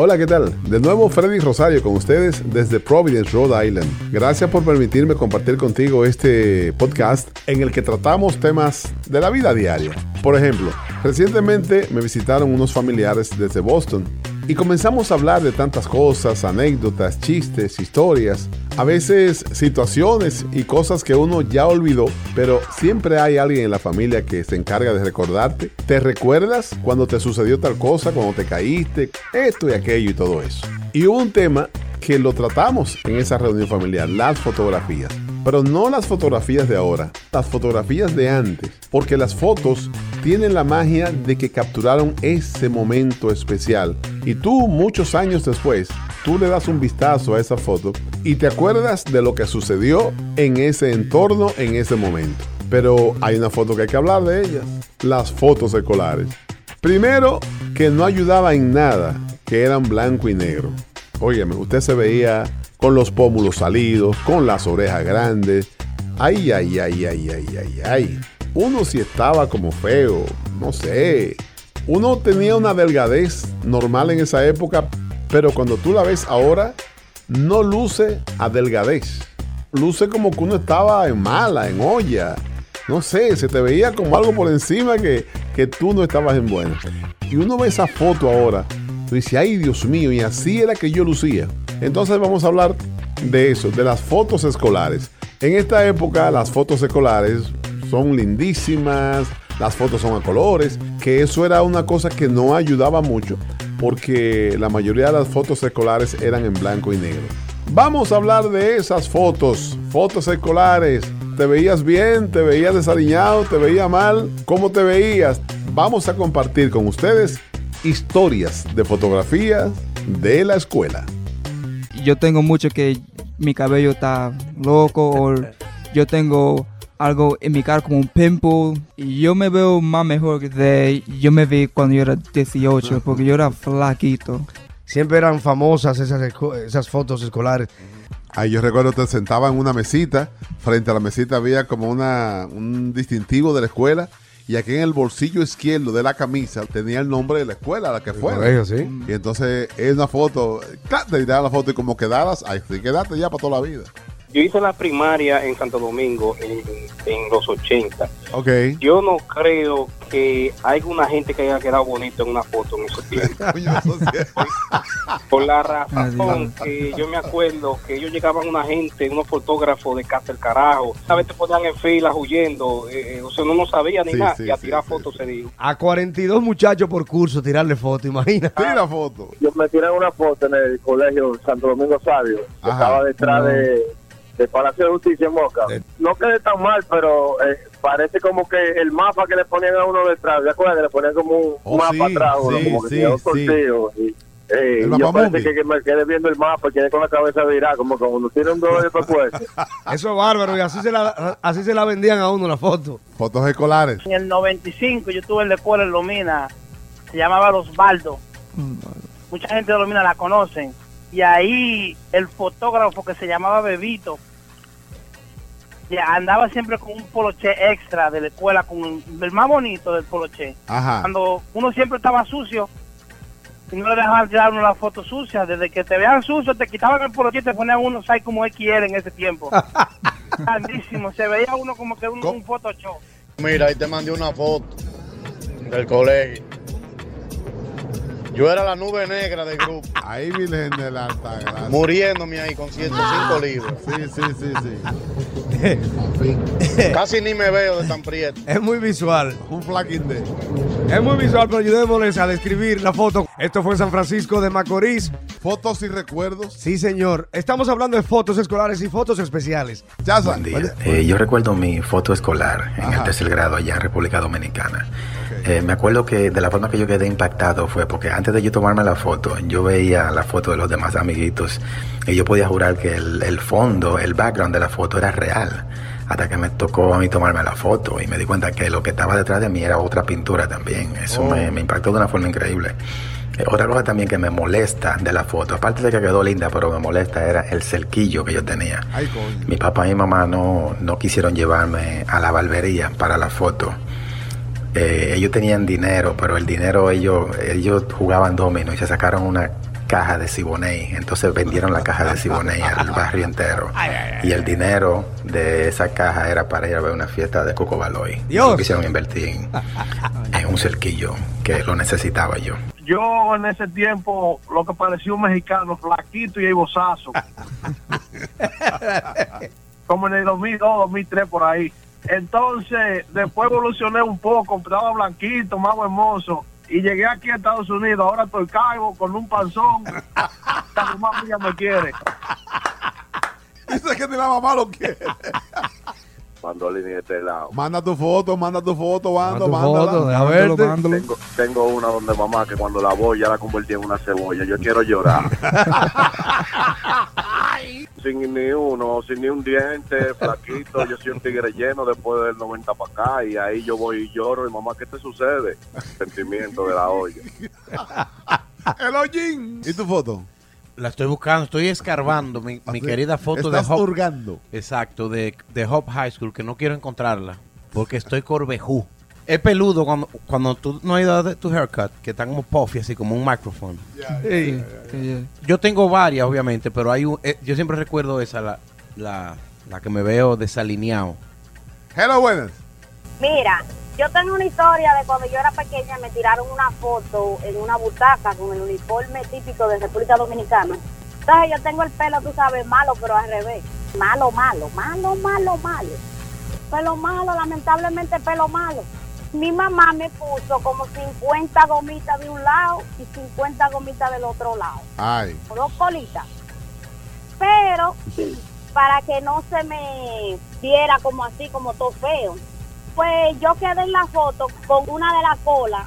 Hola, ¿qué tal? De nuevo Freddy Rosario con ustedes desde Providence, Rhode Island. Gracias por permitirme compartir contigo este podcast en el que tratamos temas de la vida diaria. Por ejemplo, recientemente me visitaron unos familiares desde Boston y comenzamos a hablar de tantas cosas, anécdotas, chistes, historias, a veces situaciones y cosas que uno ya olvidó, pero siempre hay alguien en la familia que se encarga de recordarte. ¿Te recuerdas cuando te sucedió tal cosa, cuando te caíste, esto y aquello y todo eso? Y hubo un tema que lo tratamos en esa reunión familiar, las fotografías. Pero no las fotografías de ahora, las fotografías de antes, porque las fotos tienen la magia de que capturaron ese momento especial. Y tú, muchos años después, tú le das un vistazo a esa foto y te acuerdas de lo que sucedió en ese entorno, en ese momento. Pero hay una foto que hay que hablar de ellas, las fotos escolares. Primero, que no ayudaba en nada, que eran blanco y negro. Óyeme, usted se veía con los pómulos salidos, con las orejas grandes. Ay, ay, ay, ay, ay, ay, ay. Uno si estaba como feo, no sé. Uno tenía una delgadez normal en esa época, pero cuando tú la ves ahora, no luce a delgadez. Luce como que uno estaba en mala, en olla. No sé, se te veía como algo por encima que, que tú no estabas en buena. Y uno ve esa foto ahora, tú dices, ay Dios mío, y así era que yo lucía. Entonces vamos a hablar de eso, de las fotos escolares. En esta época las fotos escolares son lindísimas, las fotos son a colores, que eso era una cosa que no ayudaba mucho porque la mayoría de las fotos escolares eran en blanco y negro. Vamos a hablar de esas fotos, fotos escolares. ¿Te veías bien? ¿Te veías desaliñado? ¿Te veías mal? ¿Cómo te veías? Vamos a compartir con ustedes historias de fotografías de la escuela yo tengo mucho que mi cabello está loco o yo tengo algo en mi cara como un pimple y yo me veo más mejor que de yo me vi cuando yo era 18 porque yo era flaquito. Siempre eran famosas esas, esas fotos escolares. Ahí yo recuerdo que te sentaba en una mesita, frente a la mesita había como una, un distintivo de la escuela y aquí en el bolsillo izquierdo de la camisa tenía el nombre de la escuela a la que fue. Y entonces es una foto, te da la foto y como quedaras, ahí quedaste ya para toda la vida. Yo hice la primaria en Santo Domingo en, en los 80. Ok. Yo no creo que hay una gente que haya quedado bonito en una foto en ese tiempo. por, la razón que yo me acuerdo que ellos llegaban una gente, unos fotógrafos de casa del carajo, a veces ponían en filas huyendo, eh, o sea, uno no sabía ni nada, y a tirar fotos se dijo. A 42 muchachos por curso tirarle foto, imagínate. Tira foto. Yo me tiré una foto en el colegio Santo Domingo Sabio, estaba detrás de de Palacio de Justicia en Moca. No quede tan mal, pero eh, parece como que el mapa que le ponían a uno detrás, ¿de acuerdo? Le ponían como un oh, mapa atrás, uno, como que tenía un sorteo. Y, eh, yo parece que, que, me quede viendo el mapa y quede con la cabeza virada, como cuando tiene un dólar después. Eso es bárbaro, y así se, la, así se la vendían a uno la foto. Fotos escolares. En el 95 yo tuve en la escuela en Lomina, se llamaba Los Baldos. Mm, Mucha gente de Lomina la conocen. Y ahí el fotógrafo que se llamaba Bebito andaba siempre con un poloche extra de la escuela, con el más bonito del poloche. Cuando uno siempre estaba sucio y no le dejaban tirar uno la foto sucia, desde que te vean sucio, te quitaban el poloche y te ponían uno, ¿sabes como XL en ese tiempo? Grandísimo, se veía uno como que un, un Photoshop. Mira, ahí te mandé una foto del colegio. Yo era la nube negra del grupo. Ahí Virgen de la Altagracia. Muriéndome ahí con 105 libros. Sí, sí, sí, sí. Casi ni me veo de tan prieto. Es muy visual. Un flaquín de. Es muy visual, pero ayudémosles a describir la foto. Esto fue en San Francisco de Macorís. Fotos y recuerdos. Sí, señor. Estamos hablando de fotos escolares y fotos especiales. Ya Buen día. Eh, yo recuerdo mi foto escolar en el tercer grado allá en República Dominicana. Eh, me acuerdo que de la forma que yo quedé impactado fue porque antes de yo tomarme la foto, yo veía la foto de los demás amiguitos y yo podía jurar que el, fondo, el background de la foto era real. Hasta que me tocó a mí tomarme la foto y me di cuenta que lo que estaba detrás de mí era otra pintura también. Eso me, oh. impactó de una forma increíble. Eh, otra cosa también que me molesta de la foto, aparte de que quedó linda, pero me molesta, era el cerquillo que yo tenía. mi papá y mi mamá no, no quisieron llevarme a la barbería para la foto. Eh, ellos tenían dinero, pero el dinero ellos, ellos jugaban domino y se sacaron una caja de Siboney. Entonces vendieron la caja de Siboney al barrio entero. Y el dinero de esa caja era para ir a ver una fiesta de Coco Baloy. Dios. Quisieron invertir en, un cerquillo que lo necesitaba yo. Yo en ese tiempo lo que parecía un mexicano flaquito y aibosazo. Como en el 2002, 2003 por ahí. Entonces, después evolucioné un poco, estaba blanquito, más hermoso y llegué aquí a Estados Unidos. Ahora estoy calvo con un panzón. La mamá mía me quiere. Dice que ni la mamá lo quiere. Mandó de este lado. Manda tu foto, manda tu foto, Mando, mándala. a ver, tengo, tengo, una donde mamá que cuando la voy ya la convertí en una cebolla. Yo quiero llorar. sin ni uno, sin ni un diente, flaquito. Yo soy un tigre lleno después del 90 para acá. Y ahí yo voy y lloro. Y mamá, ¿qué te sucede? Sentimiento de la olla. El hollín. ¿Y tu foto? La estoy buscando, estoy escarbando mi, querida foto de Hop. hurgando. Exacto, de, de Hop High School, que no quiero encontrarla. Porque estoy corbejú. Es peludo cuando, cuando tú no has ido a tu haircut, que está como puffy, así como un micrófono. Yo tengo varias, obviamente, pero hay un, eh, yo siempre recuerdo esa, la, la, la que me veo desalineado. Hello, buenas. Mira, yo tengo una historia de cuando yo era pequeña, me tiraron una foto en una butaca con el uniforme típico de República Dominicana. Entonces yo tengo el pelo, tú sabes, malo, pero al revés. Malo, malo, malo, malo, malo. Pelo malo, lamentablemente pelo malo mi mamá me puso como 50 gomitas de un lado y 50 gomitas del otro lado. Ay. Dos colitas. Pero para que no se me viera como así, como todo feo, pues yo quedé en la foto con una de las colas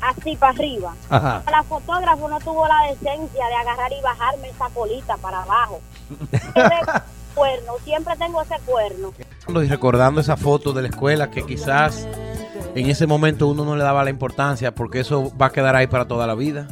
así para arriba. Ajá. La fotógrafo no tuvo la decencia de agarrar y bajarme esa colita para abajo. cuerno, siempre tengo ese cuerno. Y recordando esa foto de la escuela que quizás en ese momento uno no le daba la importancia porque eso va a quedar ahí para toda la vida.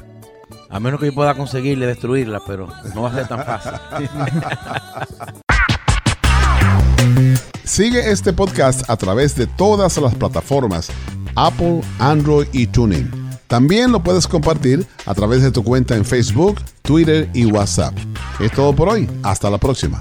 A menos que yo pueda conseguirle destruirla, pero no va a ser tan fácil. Sigue este podcast a través de todas las plataformas Apple, Android y Tuning. También lo puedes compartir a través de tu cuenta en Facebook, Twitter y WhatsApp. Es todo por hoy. Hasta la próxima.